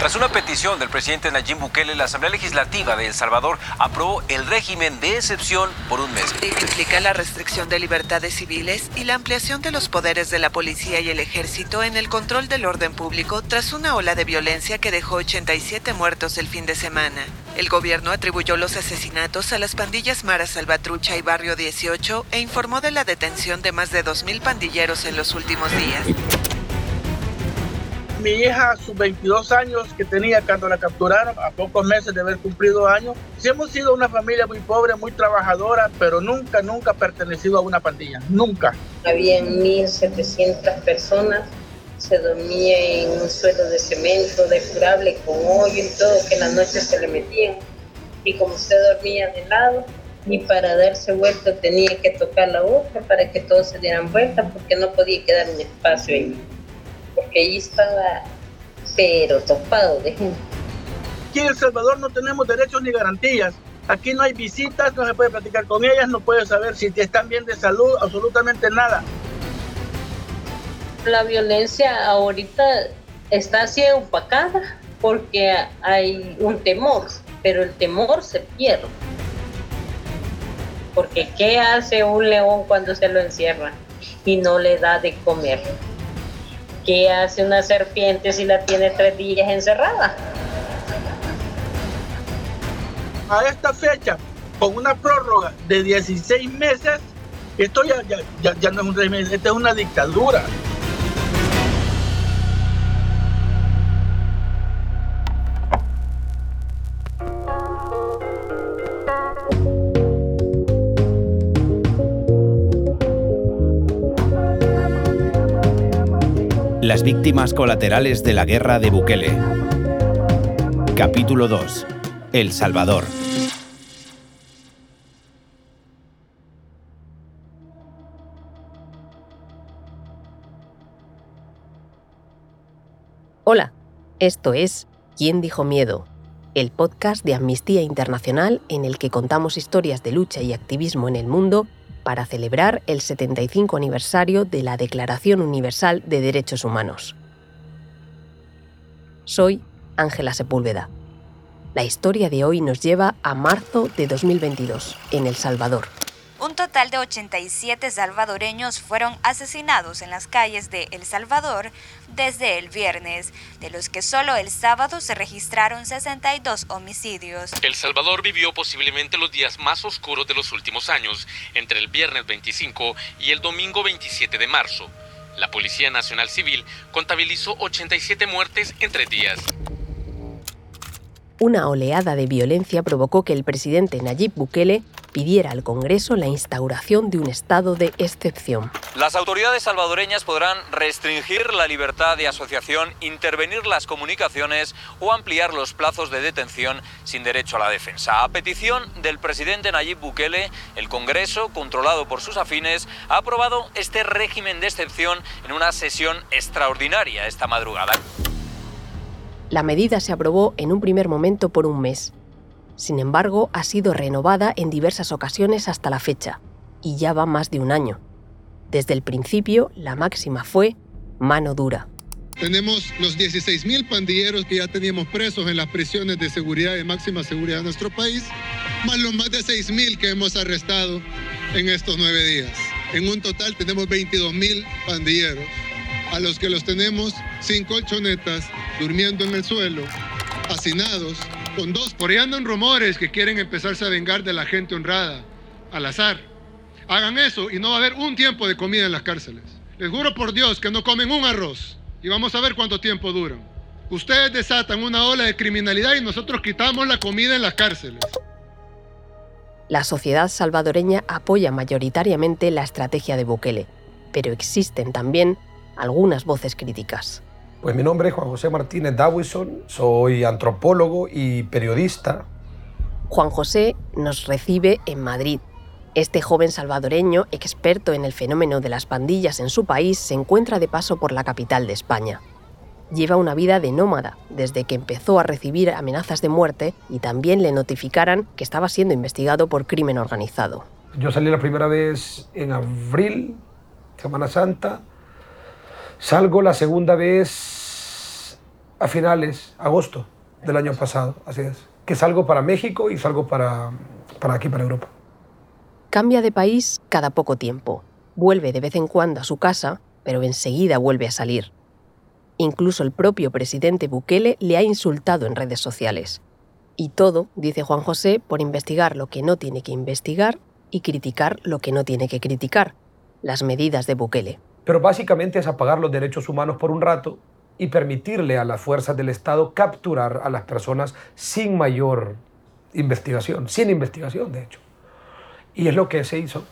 Tras una petición del presidente Nayib Bukele, la Asamblea Legislativa de El Salvador aprobó el régimen de excepción por un mes. Implica la restricción de libertades civiles y la ampliación de los poderes de la policía y el ejército en el control del orden público tras una ola de violencia que dejó 87 muertos el fin de semana. El gobierno atribuyó los asesinatos a las pandillas Mara Salvatrucha y Barrio 18 e informó de la detención de más de 2.000 pandilleros en los últimos días mi hija sus 22 años que tenía cuando la capturaron, a pocos meses de haber cumplido años. Sí hemos sido una familia muy pobre, muy trabajadora, pero nunca, nunca pertenecido a una pandilla, nunca. Había 1.700 personas, se dormía en un suelo de cemento, de curable, con hoyo y todo, que en la noche se le metían. Y como usted dormía de lado, y para darse vuelta tenía que tocar la otra para que todos se dieran vuelta, porque no podía quedar un espacio ahí porque ahí estaba, pero topado de gente. Aquí en El Salvador no tenemos derechos ni garantías. Aquí no hay visitas, no se puede platicar con ellas, no puede saber si están bien de salud, absolutamente nada. La violencia ahorita está así opacada porque hay un temor, pero el temor se pierde. Porque ¿qué hace un león cuando se lo encierra y no le da de comer? ¿Qué hace una serpiente si la tiene tres días encerrada? A esta fecha, con una prórroga de 16 meses, esto ya, ya, no es un régimen, esta es una dictadura. Las víctimas colaterales de la guerra de Bukele. Capítulo 2. El Salvador. Hola, esto es ¿Quién dijo miedo? El podcast de Amnistía Internacional en el que contamos historias de lucha y activismo en el mundo para celebrar el 75 aniversario de la Declaración Universal de Derechos Humanos. Soy Ángela Sepúlveda. La historia de hoy nos lleva a marzo de 2022, en El Salvador. Un total de 87 salvadoreños fueron asesinados en las calles de El Salvador desde el viernes, de los que solo el sábado se registraron 62 homicidios. El Salvador vivió posiblemente los días más oscuros de los últimos años, entre el viernes 25 y el domingo 27 de marzo. La Policía Nacional Civil contabilizó 87 muertes en tres días una oleada de violencia provocó que el presidente Nayib Bukele pidiera al Congreso la instauración de un estado de excepción. Las autoridades salvadoreñas podrán restringir la libertad de asociación, intervenir las comunicaciones o ampliar los plazos de detención sin derecho a la defensa. A petición del presidente Nayib Bukele, el Congreso, controlado por sus afines, ha aprobado este régimen de excepción en una sesión extraordinaria esta madrugada. La medida se aprobó en un primer momento por un mes. Sin embargo, ha sido renovada en diversas ocasiones hasta la fecha, y ya va más de un año. Desde el principio, la máxima fue mano dura. Tenemos los 16.000 pandilleros que ya teníamos presos en las prisiones de seguridad y máxima seguridad de nuestro país, más los más de 6.000 que hemos arrestado en estos nueve días. En un total tenemos 22.000 pandilleros a los que los tenemos sin colchonetas, durmiendo en el suelo, hacinados, con dos. Por ahí andan rumores que quieren empezarse a vengar de la gente honrada, al azar. Hagan eso y no va a haber un tiempo de comida en las cárceles. Les juro por Dios que no comen un arroz y vamos a ver cuánto tiempo duran. Ustedes desatan una ola de criminalidad y nosotros quitamos la comida en las cárceles. La sociedad salvadoreña apoya mayoritariamente la estrategia de Bukele, pero existen también algunas voces críticas. Pues mi nombre es Juan José Martínez Dawison, soy antropólogo y periodista. Juan José nos recibe en Madrid. Este joven salvadoreño, experto en el fenómeno de las pandillas en su país, se encuentra de paso por la capital de España. Lleva una vida de nómada desde que empezó a recibir amenazas de muerte y también le notificaran que estaba siendo investigado por crimen organizado. Yo salí la primera vez en abril, Semana Santa, Salgo la segunda vez a finales, agosto del año pasado, así es. Que salgo para México y salgo para, para aquí, para Europa. Cambia de país cada poco tiempo. Vuelve de vez en cuando a su casa, pero enseguida vuelve a salir. Incluso el propio presidente Bukele le ha insultado en redes sociales. Y todo, dice Juan José, por investigar lo que no tiene que investigar y criticar lo que no tiene que criticar, las medidas de Bukele. Pero básicamente es apagar los derechos humanos por un rato y permitirle a las fuerzas del Estado capturar a las personas sin mayor investigación, sin investigación de hecho. Y es lo que se hizo.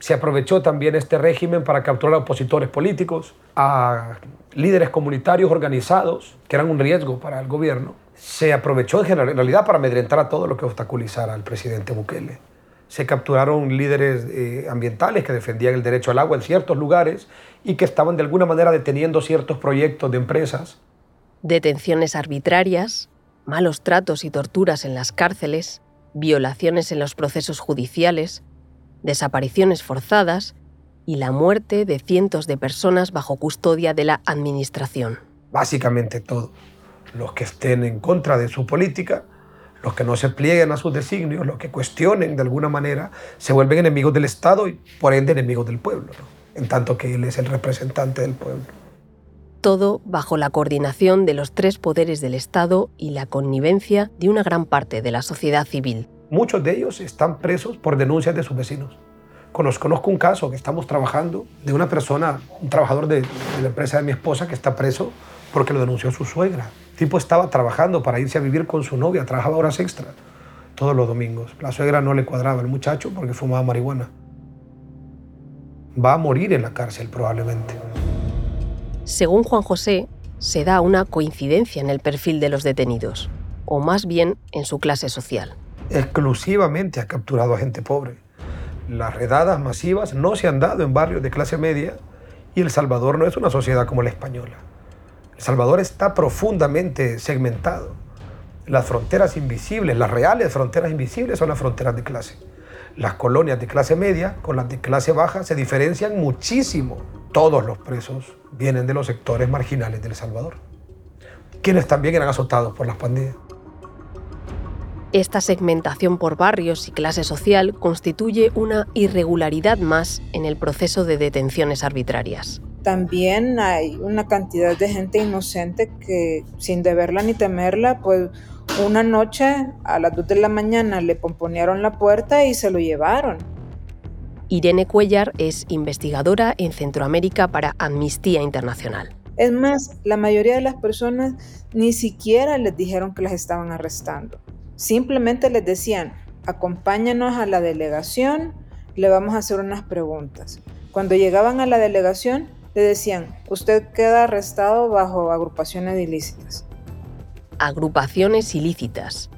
Se aprovechó también este régimen para capturar a opositores políticos, a líderes comunitarios organizados, que eran un riesgo para el gobierno. Se aprovechó en realidad para amedrentar a todo lo que obstaculizara al presidente Bukele se capturaron líderes eh, ambientales que defendían el derecho al agua en ciertos lugares y que estaban de alguna manera deteniendo ciertos proyectos de empresas. Detenciones arbitrarias, malos tratos y torturas en las cárceles, violaciones en los procesos judiciales, desapariciones forzadas y la muerte de cientos de personas bajo custodia de la Administración. Básicamente todo. Los que estén en contra de su política los que no se plieguen a sus designios, los que cuestionen de alguna manera, se vuelven enemigos del Estado y por ende enemigos del pueblo, en tanto que él es el representante del pueblo. Todo bajo la coordinación de los tres poderes del Estado y la connivencia de una gran parte de la sociedad civil. Muchos de ellos están presos por denuncias de sus vecinos. Conozco un caso que estamos trabajando de una persona, un trabajador de, de la empresa de mi esposa que está preso porque lo denunció su suegra tipo estaba trabajando para irse a vivir con su novia, trabajaba horas extra todos los domingos. La suegra no le cuadraba al muchacho porque fumaba marihuana. Va a morir en la cárcel probablemente. Según Juan José, se da una coincidencia en el perfil de los detenidos, o más bien en su clase social. Exclusivamente ha capturado a gente pobre. Las redadas masivas no se han dado en barrios de clase media y El Salvador no es una sociedad como la española. El Salvador está profundamente segmentado. Las fronteras invisibles, las reales fronteras invisibles son las fronteras de clase. Las colonias de clase media con las de clase baja se diferencian muchísimo. Todos los presos vienen de los sectores marginales del Salvador, quienes también eran azotados por las pandillas. Esta segmentación por barrios y clase social constituye una irregularidad más en el proceso de detenciones arbitrarias también hay una cantidad de gente inocente que sin deberla ni temerla, pues una noche a las 2 de la mañana le pomponearon la puerta y se lo llevaron. Irene Cuellar es investigadora en Centroamérica para Amnistía Internacional. Es más, la mayoría de las personas ni siquiera les dijeron que las estaban arrestando. Simplemente les decían, acompáñanos a la delegación, le vamos a hacer unas preguntas. Cuando llegaban a la delegación, le decían, usted queda arrestado bajo agrupaciones ilícitas. Agrupaciones ilícitas.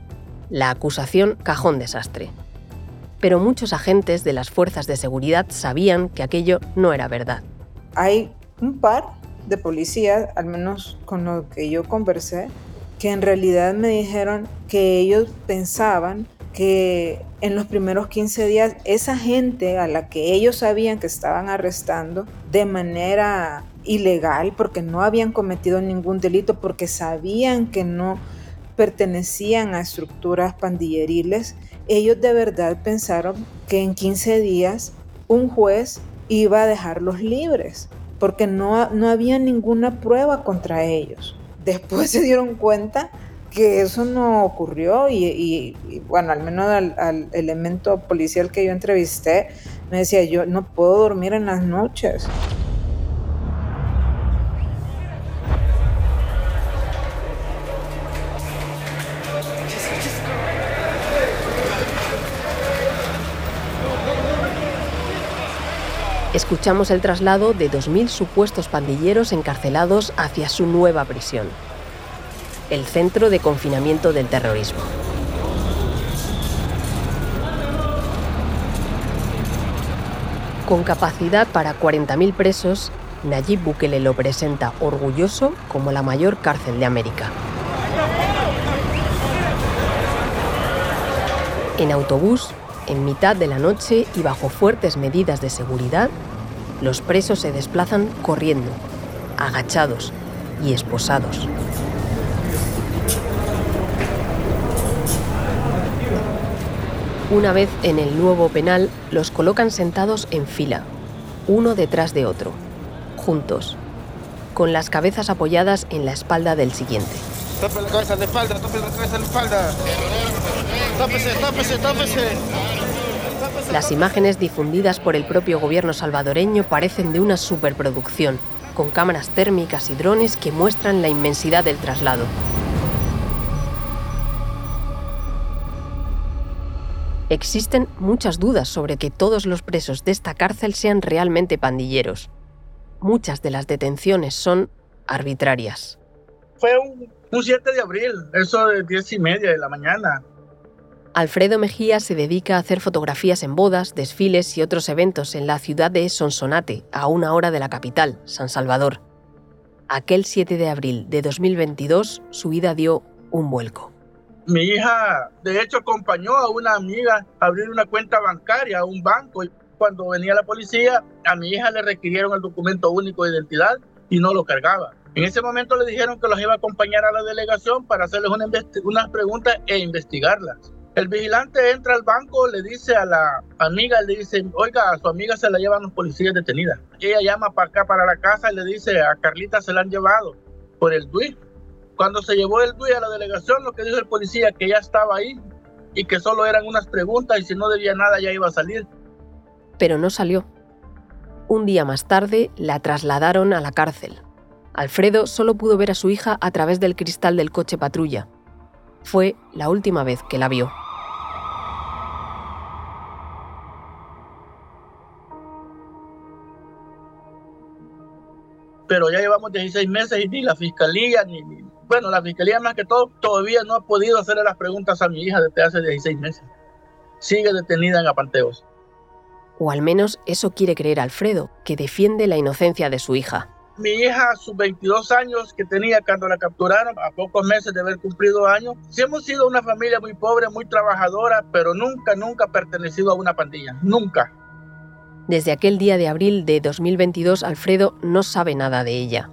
La acusación cajón desastre. Pero muchos agentes de las fuerzas de seguridad sabían que aquello no era verdad. Hay un par de policías, al menos con lo que yo conversé, que en realidad me dijeron que ellos pensaban que en los primeros 15 días esa gente a la que ellos sabían que estaban arrestando de manera ilegal porque no habían cometido ningún delito, porque sabían que no pertenecían a estructuras pandilleriles, ellos de verdad pensaron que en 15 días un juez iba a dejarlos libres, porque no, no había ninguna prueba contra ellos. Después se dieron cuenta que eso no ocurrió y, bueno, al menos al, elemento policial que yo entrevisté me decía, yo no puedo dormir en las noches. Escuchamos el traslado de 2.000 supuestos pandilleros encarcelados hacia su nueva prisión el Centro de Confinamiento del Terrorismo. Con capacidad para 40.000 presos, Nayib Bukele lo presenta orgulloso como la mayor cárcel de América. En autobús, en mitad de la noche y bajo fuertes medidas de seguridad, los presos se desplazan corriendo, agachados y esposados. Una vez en el nuevo penal, los colocan sentados en fila, uno detrás de otro, juntos, con las cabezas apoyadas en la espalda del siguiente. Tope la cabeza de espalda, tope la cabeza de espalda. Tópese, tópese, tópese. Las imágenes difundidas por el propio gobierno salvadoreño parecen de una superproducción, con cámaras térmicas y drones que muestran la inmensidad del traslado. Existen muchas dudas sobre que todos los presos de esta cárcel sean realmente pandilleros. Muchas de las detenciones son arbitrarias. Fue un, 7 de abril, eso de 10 y media de la mañana. Alfredo Mejía se dedica a hacer fotografías en bodas, desfiles y otros eventos en la ciudad de Sonsonate, a una hora de la capital, San Salvador. Aquel 7 de abril de 2022 su vida dio un vuelco. Mi hija, de hecho, acompañó a una amiga a abrir una cuenta bancaria a un banco. Y cuando venía la policía, a mi hija le requirieron el documento único de identidad y no lo cargaba. En ese momento le dijeron que los iba a acompañar a la delegación para hacerles una unas preguntas e investigarlas. El vigilante entra al banco, le dice a la amiga, le dice, oiga, a su amiga se la llevan los policías detenidas. Ella llama para acá, para la casa, y le dice, a Carlita se la han llevado por el DUI. Cuando se llevó el DUI a la delegación, lo que dijo el policía, que ya estaba ahí y que solo eran unas preguntas y si no debía nada ya iba a salir. Pero no salió. Un día más tarde la trasladaron a la cárcel. Alfredo solo pudo ver a su hija a través del cristal del coche patrulla. Fue la última vez que la vio. Pero ya llevamos 16 meses y ni la fiscalía, ni, bueno, la fiscalía más que todo todavía no ha podido hacerle las preguntas a mi hija desde hace 16 meses. Sigue detenida en Apanteos. O al menos eso quiere creer Alfredo, que defiende la inocencia de su hija. Mi hija, a sus 22 años que tenía cuando la capturaron, a pocos meses de haber cumplido años, sí hemos sido una familia muy pobre, muy trabajadora, pero nunca, nunca pertenecido a una pandilla. Nunca. Desde aquel día de abril de 2022, Alfredo no sabe nada de ella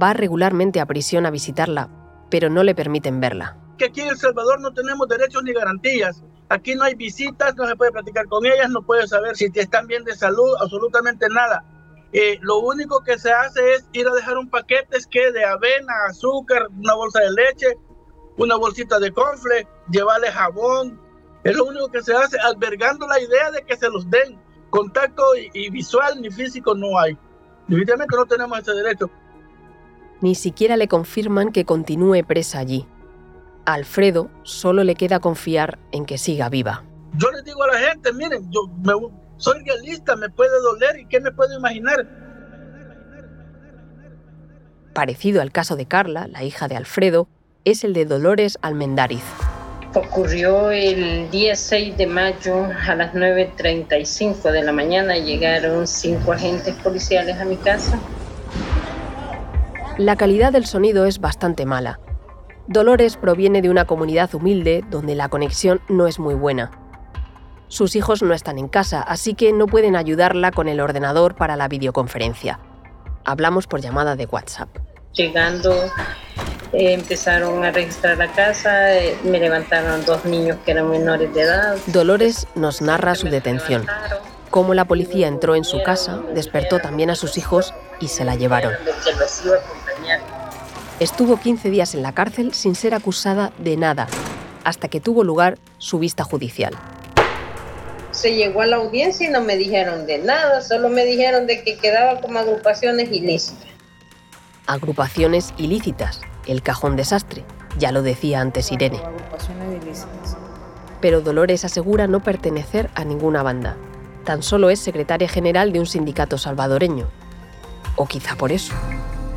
va regularmente a prisión a visitarla, pero no le permiten verla. Que aquí en El Salvador no tenemos derechos ni garantías. Aquí no hay visitas, no se puede platicar con ellas, no puede saber si están bien de salud, absolutamente nada. Eh, lo único que se hace es ir a dejar un paquete es que de avena, azúcar, una bolsa de leche, una bolsita de confle, llevarle jabón. Es lo único que se hace, albergando la idea de que se los den. Contacto y visual ni físico no hay. Definitivamente no tenemos ese derecho ni siquiera le confirman que continúe presa allí. A Alfredo solo le queda confiar en que siga viva. Yo les digo a la gente, miren, yo soy realista, me puede doler y qué me puedo imaginar. Parecido al caso de Carla, la hija de Alfredo, es el de Dolores Almendariz. Ocurrió el día 6 de mayo a las 9.35 de la mañana. Llegaron cinco agentes policiales a mi casa la calidad del sonido es bastante mala. Dolores proviene de una comunidad humilde donde la conexión no es muy buena. Sus hijos no están en casa, así que no pueden ayudarla con el ordenador para la videoconferencia. Hablamos por llamada de WhatsApp. Llegando, eh, empezaron a registrar la casa, eh, me levantaron dos niños que eran menores de edad. Dolores nos narra su detención. Cómo la policía entró en su casa, despertó también a sus hijos y se la llevaron. Estuvo 15 días en la cárcel sin ser acusada de nada, hasta que tuvo lugar su vista judicial. Se llegó a la audiencia y no me dijeron de nada, solo me dijeron de que quedaba como agrupaciones ilícitas. Agrupaciones ilícitas, el cajón desastre, ya lo decía antes Irene. Pero Dolores asegura no pertenecer a ninguna banda. Tan solo es secretaria general de un sindicato salvadoreño. O quizá por eso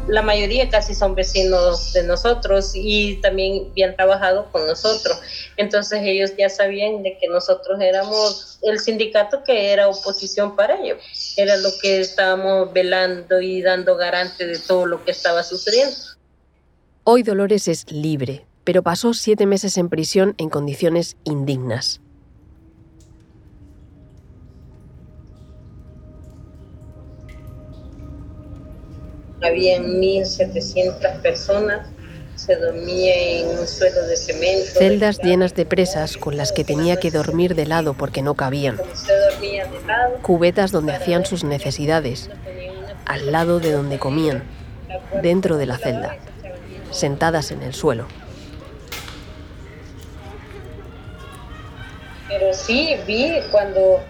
la mayoría casi son vecinos de nosotros y también habían trabajado con nosotros. Entonces ellos ya sabían de que nosotros éramos el sindicato que era oposición para ellos. Era lo que estábamos velando y dando garante de todo lo que estaba sucediendo. Hoy Dolores es libre, pero pasó siete meses en prisión en condiciones indignas. Habían 1.700 personas, se dormía en un suelo de cemento. Celdas llenas de presas con las que tenía que dormir de lado porque no cabían. Cubetas donde hacían sus necesidades, al lado de donde comían, dentro de la celda, sentadas en el suelo. Pero sí, vi cuando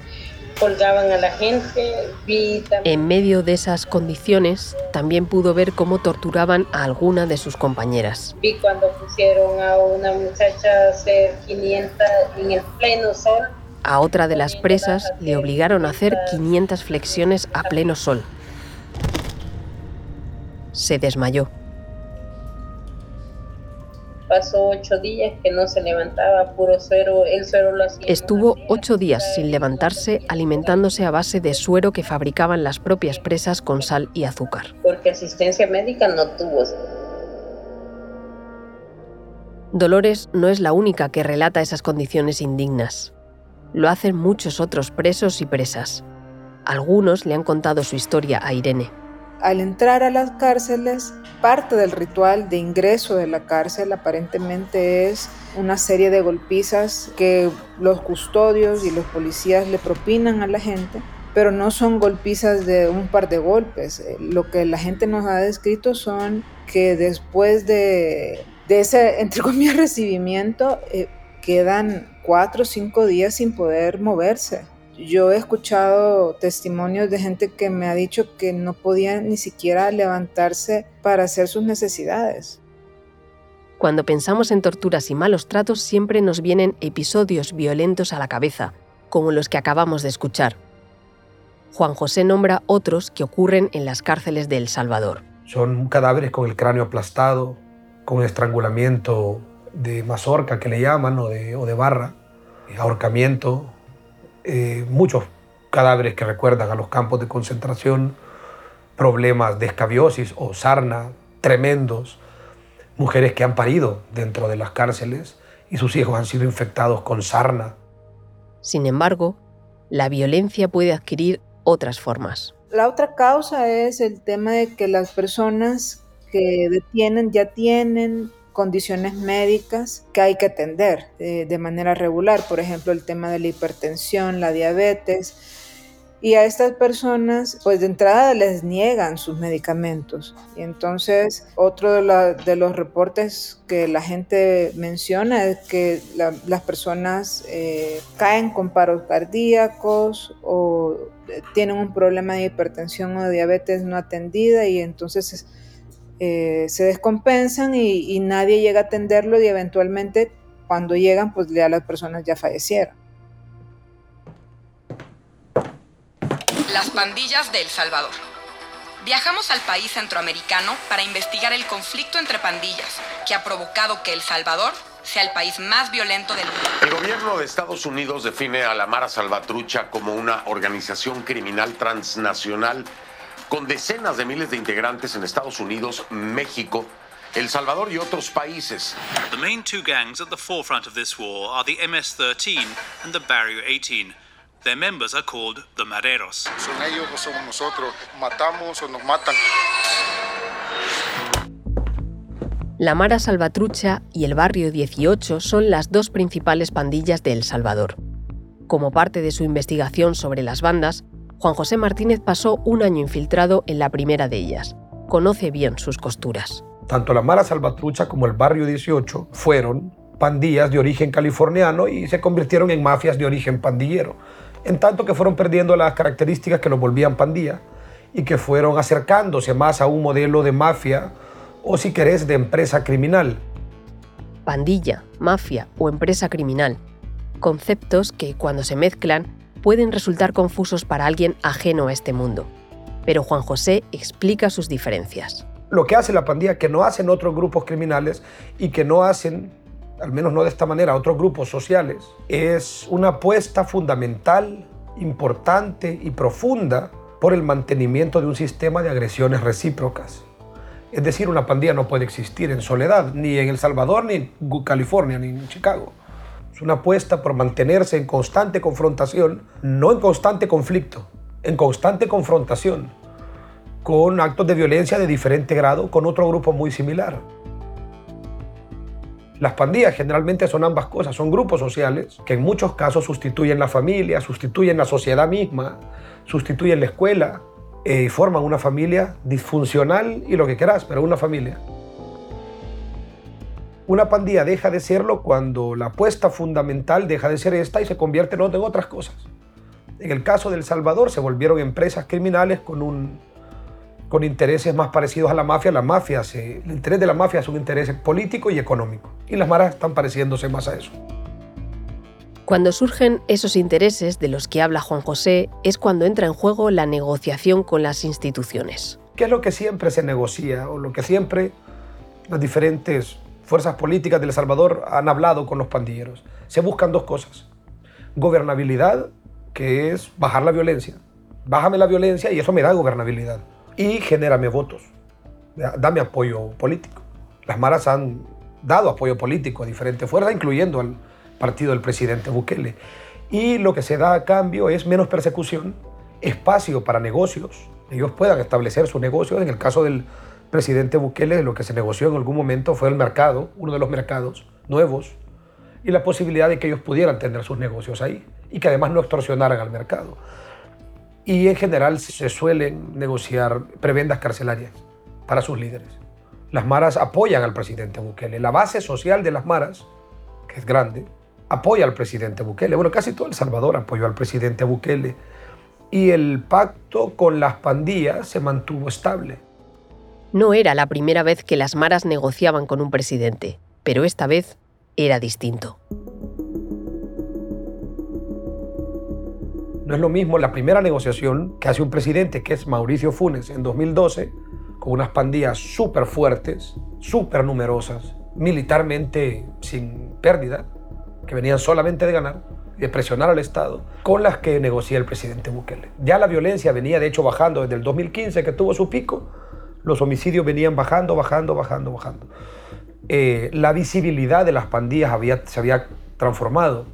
colgaban a la gente, vi En medio de esas condiciones, también pudo ver cómo torturaban a alguna de sus compañeras. Vi cuando pusieron a una muchacha a hacer 500 en el pleno sol. A otra de las presas le obligaron a hacer 500 flexiones a pleno sol. Se desmayó. Pasó ocho días que no se levantaba, puro suero, el suero lo hacía. Estuvo ocho días sin levantarse, alimentándose a base de suero que fabricaban las propias presas con sal y azúcar. Porque asistencia médica no tuvo. Dolores no es la única que relata esas condiciones indignas. Lo hacen muchos otros presos y presas. Algunos le han contado su historia a Irene al entrar a las cárceles, parte del ritual de ingreso de la cárcel aparentemente es una serie de golpizas que los custodios y los policías le propinan a la gente, pero no son golpizas de un par de golpes. Eh, lo que la gente nos ha descrito son que después de, ese, entre comillas, recibimiento, eh, quedan cuatro o cinco días sin poder moverse yo he escuchado testimonios de gente que me ha dicho que no podía ni siquiera levantarse para hacer sus necesidades. Cuando pensamos en torturas y malos tratos siempre nos vienen episodios violentos a la cabeza, como los que acabamos de escuchar. Juan José nombra otros que ocurren en las cárceles de El Salvador. Son cadáveres con el cráneo aplastado, con estrangulamiento de mazorca que le llaman o de, o de barra, ahorcamiento, eh, muchos cadáveres que recuerdan a los campos de concentración, problemas de escabiosis o sarna tremendos, mujeres que han parido dentro de las cárceles y sus hijos han sido infectados con sarna. Sin embargo, la violencia puede adquirir otras formas. La otra causa es el tema de que las personas que detienen ya tienen condiciones médicas que hay que atender eh, de manera regular, por ejemplo el tema de la hipertensión, la diabetes, y a estas personas pues de entrada les niegan sus medicamentos. Y entonces otro de, los reportes que la gente menciona es que las personas eh, caen con paros cardíacos o eh, tienen un problema de hipertensión o de diabetes no atendida y entonces eh, se descompensan y, nadie llega a atenderlo y eventualmente cuando llegan pues ya las personas ya fallecieron. Las pandillas de El Salvador. Viajamos al país centroamericano para investigar el conflicto entre pandillas que ha provocado que El Salvador sea el país más violento del mundo. El gobierno de Estados Unidos define a la Mara Salvatrucha como una organización criminal transnacional con decenas de miles de integrantes en Estados Unidos, México, El Salvador y otros países. The main two gangs at the forefront of this war are the MS-13 and the Barrio 18. Their members are called the Mareros. Son ellos o somos nosotros. Matamos o nos matan. La Mara Salvatrucha y el Barrio 18 son las dos principales pandillas de El Salvador. Como parte de su investigación sobre las bandas, Juan José Martínez pasó un año infiltrado en la primera de ellas. Conoce bien sus costuras. Tanto la Mara Salvatrucha como el Barrio 18 fueron pandillas de origen californiano y se convirtieron en mafias de origen pandillero, en tanto que fueron perdiendo las características que los volvían pandilla y que fueron acercándose más a un modelo de mafia o si querés de empresa criminal. Pandilla, mafia o empresa criminal, conceptos que cuando se mezclan pueden resultar confusos para alguien ajeno a este mundo. Pero Juan José explica sus diferencias. Lo que hace la pandilla que no hacen otros grupos criminales y que no hacen, al menos no de esta manera, otros grupos sociales, es una apuesta fundamental, importante y profunda por el mantenimiento de un sistema de agresiones recíprocas. Es decir, una pandilla no puede existir en soledad, ni en El Salvador, ni en California, ni en Chicago. Es una apuesta por mantenerse en constante confrontación, no en constante conflicto, en constante confrontación, con actos de violencia de diferente grado con otro grupo muy similar. Las pandillas generalmente son ambas cosas, son grupos sociales que en muchos casos sustituyen la familia, sustituyen la sociedad misma, sustituyen la escuela eh, y forman una familia disfuncional y lo que quieras, pero una familia. Una pandilla deja de serlo cuando la apuesta fundamental deja de ser esta y se convierte en otras cosas. En el caso del Salvador se volvieron empresas criminales con, un, con intereses más parecidos a la mafia. La mafia se, el interés de la mafia es un interés político y económico. Y las maras están pareciéndose más a eso. Cuando surgen esos intereses de los que habla Juan José es cuando entra en juego la negociación con las instituciones. ¿Qué es lo que siempre se negocia o lo que siempre las diferentes fuerzas políticas de El Salvador han hablado con los pandilleros? Se buscan dos cosas. Gobernabilidad que es bajar la violencia. Bájame la violencia y eso me da gobernabilidad. Y genérame votos. Dame apoyo político. Las maras han dado apoyo político a diferentes fuerzas, incluyendo al partido del presidente Bukele. Y lo que se da a cambio es menos persecución, espacio para negocios. Ellos puedan establecer sus negocios. En el caso del presidente Bukele, lo que se negoció en algún momento fue el mercado, uno de los mercados nuevos, y la posibilidad de que ellos pudieran tener sus negocios ahí y que además no extorsionaran al mercado. Y en general se suelen negociar prebendas carcelarias para sus líderes. Las maras apoyan al presidente Bukele. La base social de las maras, que es grande, apoya al presidente Bukele. Bueno, casi todo El Salvador apoyó al presidente Bukele. Y el pacto con las pandillas se mantuvo estable. No era la primera vez que las maras negociaban con un presidente, pero esta vez era distinto. No es lo mismo la primera negociación que hace un presidente, que es Mauricio Funes, en 2012, con unas pandillas súper fuertes, súper numerosas, militarmente sin pérdida, que venían solamente de ganar, de presionar al Estado, con las que negocia el presidente Bukele. Ya la violencia venía de hecho bajando desde el 2015, que tuvo su pico, los homicidios venían bajando, bajando, bajando, bajando. Eh, la visibilidad de las pandillas había, se había transformado.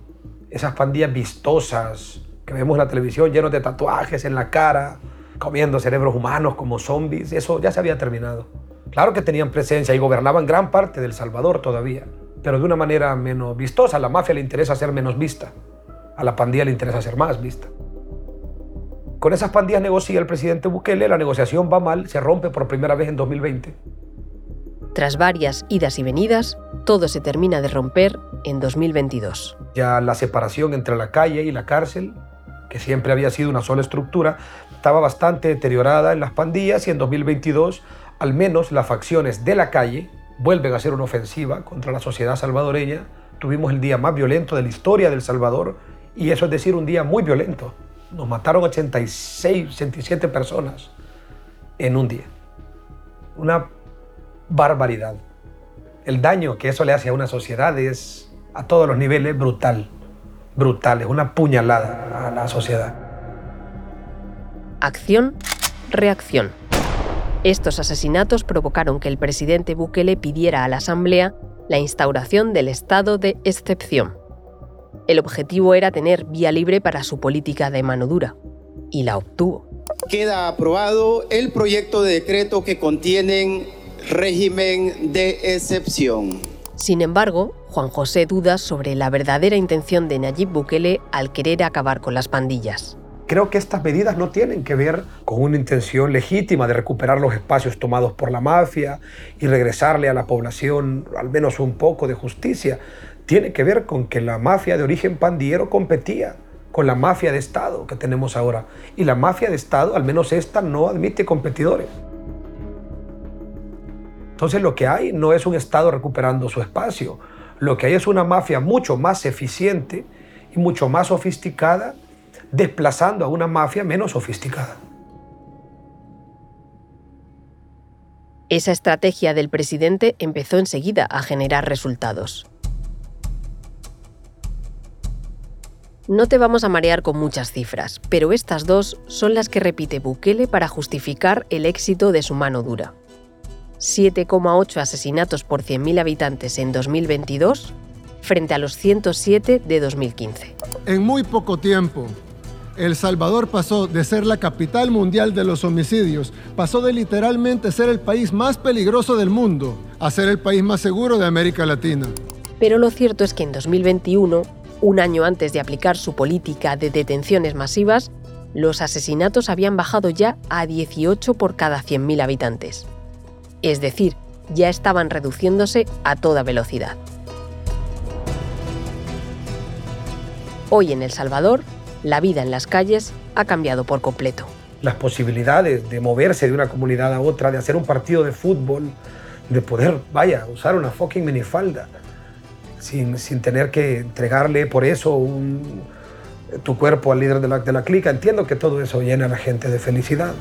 Esas pandillas vistosas, que vemos en la televisión llenos de tatuajes en la cara, comiendo cerebros humanos como zombies, eso ya se había terminado. Claro que tenían presencia y gobernaban gran parte del Salvador todavía, pero de una manera menos vistosa. A la mafia le interesa ser menos vista, a la pandilla le interesa ser más vista. Con esas pandillas negocia el presidente Bukele, la negociación va mal, se rompe por primera vez en 2020. Tras varias idas y venidas, todo se termina de romper en 2022. Ya la separación entre la calle y la cárcel que siempre había sido una sola estructura, estaba bastante deteriorada en las pandillas y en 2022 al menos las facciones de la calle vuelven a hacer una ofensiva contra la sociedad salvadoreña. Tuvimos el día más violento de la historia del Salvador y eso es decir, un día muy violento. Nos mataron 86, 87 personas en un día. Una barbaridad. El daño que eso le hace a una sociedad es a todos los niveles brutal brutales, una puñalada a la sociedad. Acción, reacción. Estos asesinatos provocaron que el presidente Bukele pidiera a la Asamblea la instauración del estado de excepción. El objetivo era tener vía libre para su política de mano dura, y la obtuvo. Queda aprobado el proyecto de decreto que contiene régimen de excepción. Sin embargo, Juan José duda sobre la verdadera intención de Nayib Bukele al querer acabar con las pandillas. Creo que estas medidas no tienen que ver con una intención legítima de recuperar los espacios tomados por la mafia y regresarle a la población al menos un poco de justicia. Tiene que ver con que la mafia de origen pandillero competía con la mafia de Estado que tenemos ahora. Y la mafia de Estado, al menos esta, no admite competidores. Entonces lo que hay no es un Estado recuperando su espacio, lo que hay es una mafia mucho más eficiente y mucho más sofisticada, desplazando a una mafia menos sofisticada. Esa estrategia del presidente empezó enseguida a generar resultados. No te vamos a marear con muchas cifras, pero estas dos son las que repite Bukele para justificar el éxito de su mano dura. 7,8 asesinatos por 100.000 habitantes en 2022 frente a los 107 de 2015. En muy poco tiempo, El Salvador pasó de ser la capital mundial de los homicidios, pasó de literalmente ser el país más peligroso del mundo a ser el país más seguro de América Latina. Pero lo cierto es que en 2021, un año antes de aplicar su política de detenciones masivas, los asesinatos habían bajado ya a 18 por cada 100.000 habitantes. Es decir, ya estaban reduciéndose a toda velocidad. Hoy en El Salvador, la vida en las calles ha cambiado por completo. Las posibilidades de moverse de una comunidad a otra, de hacer un partido de fútbol, de poder, vaya, usar una fucking minifalda, sin, sin tener que entregarle por eso tu cuerpo al líder de la, de la clica. Entiendo que todo eso llena a la gente de felicidad.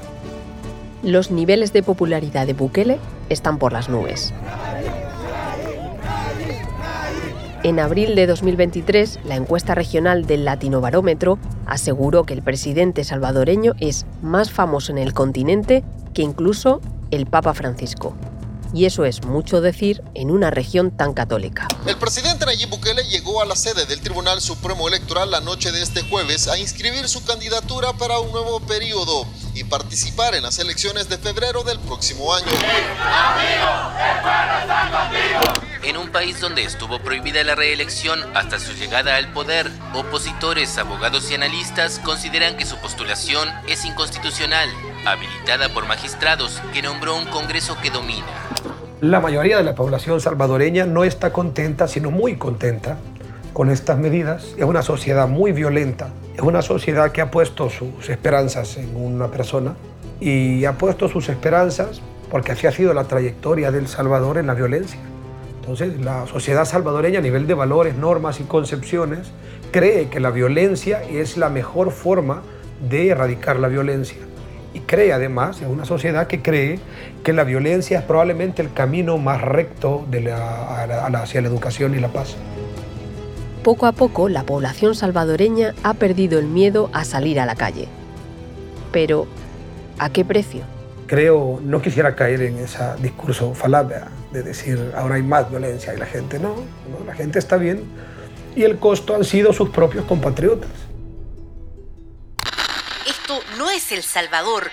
Los niveles de popularidad de Bukele están por las nubes. En abril de 2023, la encuesta regional del Latinobarómetro aseguró que el presidente salvadoreño es más famoso en el continente que incluso el Papa Francisco y eso es mucho decir en una región tan católica. El presidente Nayib Bukele llegó a la sede del Tribunal Supremo Electoral la noche de este jueves a inscribir su candidatura para un nuevo periodo y participar en las elecciones de febrero del próximo año. En un país donde estuvo prohibida la reelección hasta su llegada al poder, opositores, abogados y analistas consideran que su postulación es inconstitucional, habilitada por magistrados que nombró un Congreso que domina. La mayoría de la población salvadoreña no está contenta, sino muy contenta con estas medidas. Es una sociedad muy violenta, es una sociedad que ha puesto sus esperanzas en una persona y ha puesto sus esperanzas porque así ha sido la trayectoria del Salvador en la violencia. Entonces, la sociedad salvadoreña a nivel de valores, normas y concepciones cree que la violencia es la mejor forma de erradicar la violencia y cree además, es una sociedad que cree que la violencia es probablemente el camino más recto de la, hacia la educación y la paz. Poco a poco la población salvadoreña ha perdido el miedo a salir a la calle. Pero, ¿a qué precio? Creo, no quisiera caer en ese discurso falaz de decir ahora hay más violencia y la gente no, no, la gente está bien y el costo han sido sus propios compatriotas no es El Salvador,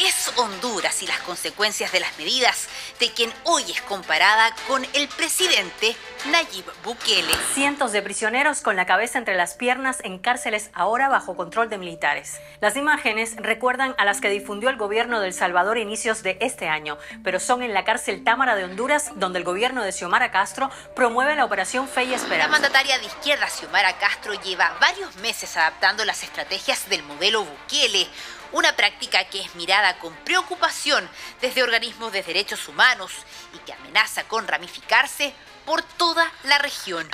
es Honduras y las consecuencias de las medidas de quien hoy es comparada con el presidente Nayib Bukele. Cientos de prisioneros con la cabeza entre las piernas en cárceles ahora bajo control de militares. Las imágenes recuerdan a las que difundió el gobierno de El Salvador a inicios de este año, pero son en la cárcel Támara de Honduras, donde el gobierno de Xiomara Castro promueve la operación Fe y Esperanza. La mandataria de izquierda Xiomara Castro lleva varios meses adaptando las estrategias del modelo Bukele una práctica que es mirada con preocupación desde organismos de derechos humanos y que amenaza con ramificarse por toda la región.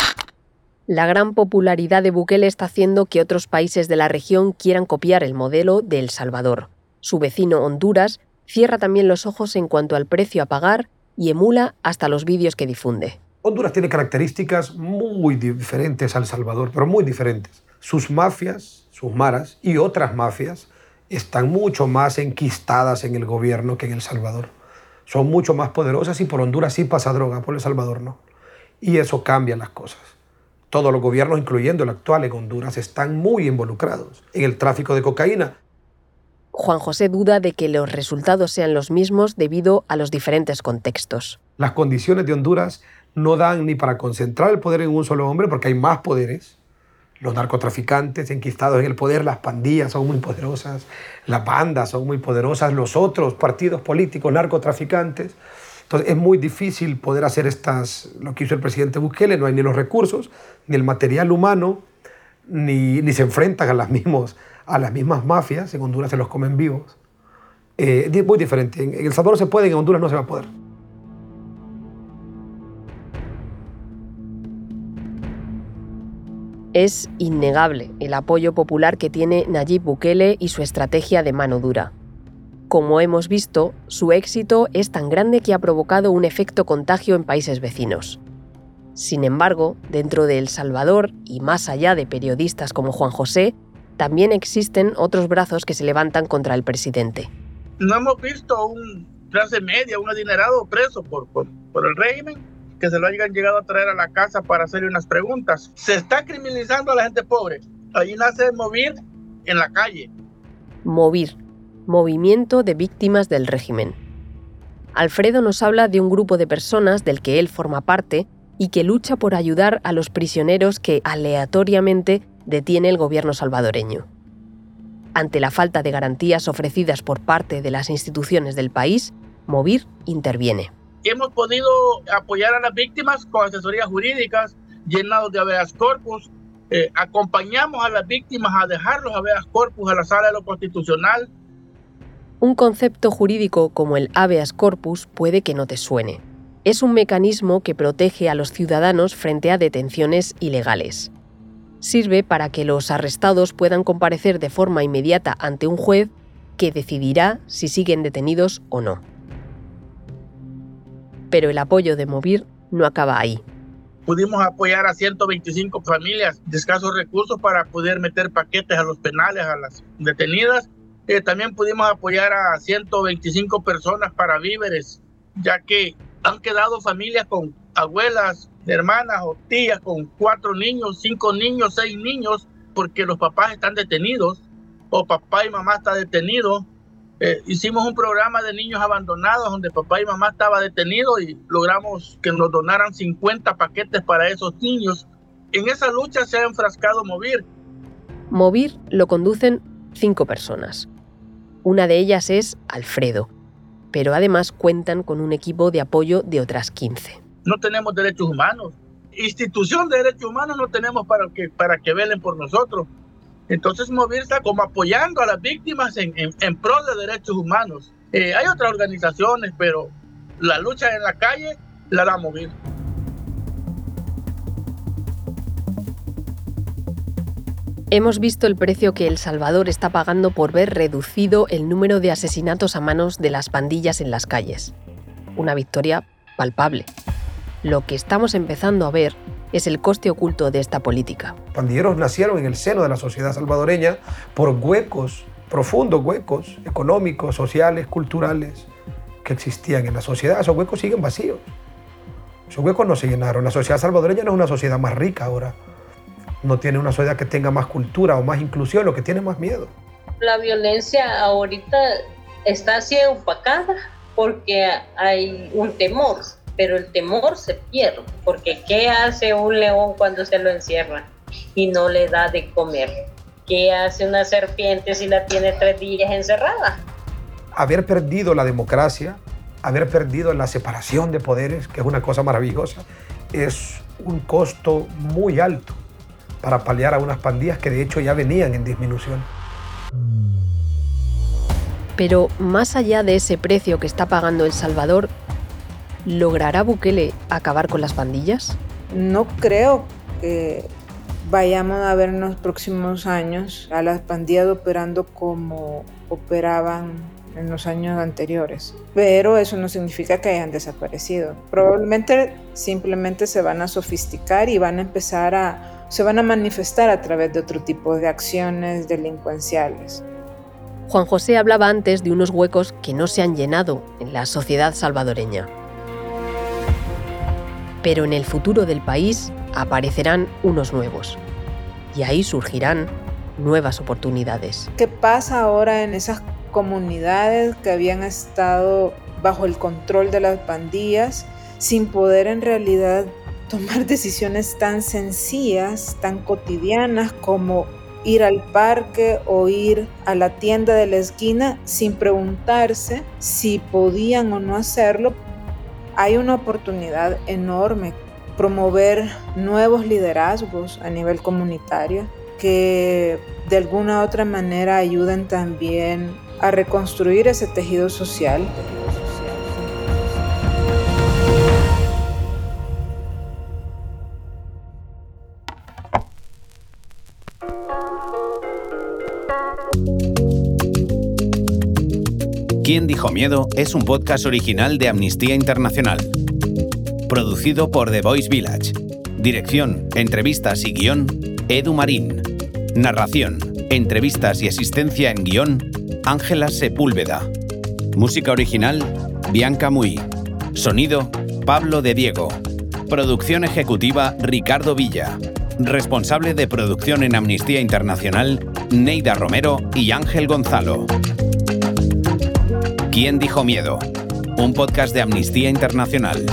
La gran popularidad de Bukele está haciendo que otros países de la región quieran copiar el modelo de El Salvador. Su vecino Honduras cierra también los ojos en cuanto al precio a pagar y emula hasta los vídeos que difunde. Honduras tiene características muy diferentes al Salvador, pero muy diferentes. Sus mafias, sus maras y otras mafias están mucho más enquistadas en el gobierno que en El Salvador. Son mucho más poderosas y por Honduras sí pasa droga, por El Salvador no. Y eso cambia las cosas. Todos los gobiernos, incluyendo el actual en Honduras, están muy involucrados en el tráfico de cocaína. Juan José duda de que los resultados sean los mismos debido a los diferentes contextos. Las condiciones de Honduras no dan ni para concentrar el poder en un solo hombre porque hay más poderes los narcotraficantes enquistados en el poder, las pandillas son muy poderosas, las bandas son muy poderosas, los otros partidos políticos narcotraficantes. Entonces es muy difícil poder hacer estas, lo que hizo el presidente Bukele, no hay ni los recursos, ni el material humano, ni, ni se enfrentan a las, mismos, a las mismas mafias, en Honduras se los comen vivos. Eh, es muy diferente, en El Salvador se puede, en Honduras no se va a poder. Es innegable el apoyo popular que tiene Nayib Bukele y su estrategia de mano dura. Como hemos visto, su éxito es tan grande que ha provocado un efecto contagio en países vecinos. Sin embargo, dentro de El Salvador y más allá de periodistas como Juan José, también existen otros brazos que se levantan contra el presidente. No hemos visto un clase media, un adinerado preso por, por, por el régimen que se lo hayan llegado a traer a la casa para hacerle unas preguntas. Se está criminalizando a la gente pobre. Ahí nace Movir en la calle. Movir, Movimiento de Víctimas del Régimen. Alfredo nos habla de un grupo de personas del que él forma parte y que lucha por ayudar a los prisioneros que aleatoriamente detiene el gobierno salvadoreño. Ante la falta de garantías ofrecidas por parte de las instituciones del país, Movir interviene. Hemos podido apoyar a las víctimas con asesorías jurídicas, llenados de habeas corpus. Eh, acompañamos a las víctimas a dejar los habeas corpus a la sala de lo constitucional. Un concepto jurídico como el habeas corpus puede que no te suene. Es un mecanismo que protege a los ciudadanos frente a detenciones ilegales sirve para que los arrestados puedan comparecer de forma inmediata ante un juez que decidirá si siguen detenidos o no. Pero el apoyo de Movir no acaba ahí. Pudimos apoyar a 125 familias de escasos recursos para poder meter paquetes a los penales, a las detenidas. Eh, también pudimos apoyar a 125 personas para víveres, ya que han quedado familias con abuelas, hermanas o tías con cuatro niños, cinco niños, seis niños, porque los papás están detenidos o papá y mamá está detenido. Eh, hicimos un programa de niños abandonados donde papá y mamá estaba detenido y logramos que nos donaran 50 paquetes para esos niños. En esa lucha se ha enfrascado Movir. Movir lo conducen cinco personas. Una de ellas es Alfredo, pero además cuentan con un equipo de apoyo de otras 15 no tenemos derechos humanos. Institución de derechos humanos no tenemos para que, para que velen por nosotros. Entonces Movir como apoyando a las víctimas en, en, pro de derechos humanos. Eh, hay otras organizaciones, pero la lucha en la calle la da Movir. Hemos visto el precio que El Salvador está pagando por ver reducido el número de asesinatos a manos de las pandillas en las calles. Una victoria palpable lo que estamos empezando a ver es el coste oculto de esta política. Pandilleros nacieron en el seno de la sociedad salvadoreña por huecos, profundos huecos económicos, sociales, culturales que existían en la sociedad. Esos huecos siguen vacíos. Esos huecos no se llenaron. La sociedad salvadoreña no es una sociedad más rica ahora. No tiene una sociedad que tenga más cultura o más inclusión, lo que tiene más miedo. La violencia ahorita está así opacada porque hay un temor pero el temor se pierde, porque ¿qué hace un león cuando se lo encierra y no le da de comer? ¿Qué hace una serpiente si la tiene tres días encerrada? Haber perdido la democracia, haber perdido la separación de poderes, que es una cosa maravillosa, es un costo muy alto para paliar a unas pandillas que de hecho ya venían en disminución. Pero más allá de ese precio que está pagando El Salvador, ¿Logrará Bukele acabar con las pandillas? No creo que vayamos a ver en los próximos años a las pandillas operando como operaban en los años anteriores. Pero eso no significa que hayan desaparecido. Probablemente simplemente se van a sofisticar y van a empezar a, se van a manifestar a través de otro tipo de acciones delincuenciales. Juan José hablaba antes de unos huecos que no se han llenado en la sociedad salvadoreña pero en el futuro del país aparecerán unos nuevos y ahí surgirán nuevas oportunidades. ¿Qué pasa ahora en esas comunidades que habían estado bajo el control de las pandillas sin poder en realidad tomar decisiones tan sencillas, tan cotidianas como ir al parque o ir a la tienda de la esquina sin preguntarse si podían o no hacerlo hay una oportunidad enorme promover nuevos liderazgos a nivel comunitario que de alguna u otra manera ayuden también a reconstruir ese tejido social. ¿Quién dijo miedo? es un podcast original de Amnistía Internacional. Producido por The Voice Village. Dirección, entrevistas y guion, Edu Marín. Narración, entrevistas y asistencia en guion, Ángela Sepúlveda. Música original, Bianca Muy. Sonido, Pablo de Diego. Producción ejecutiva, Ricardo Villa. Responsable de producción en Amnistía Internacional, Neida Romero y Ángel Gonzalo. ¿Quién dijo miedo? Un podcast de Amnistía Internacional.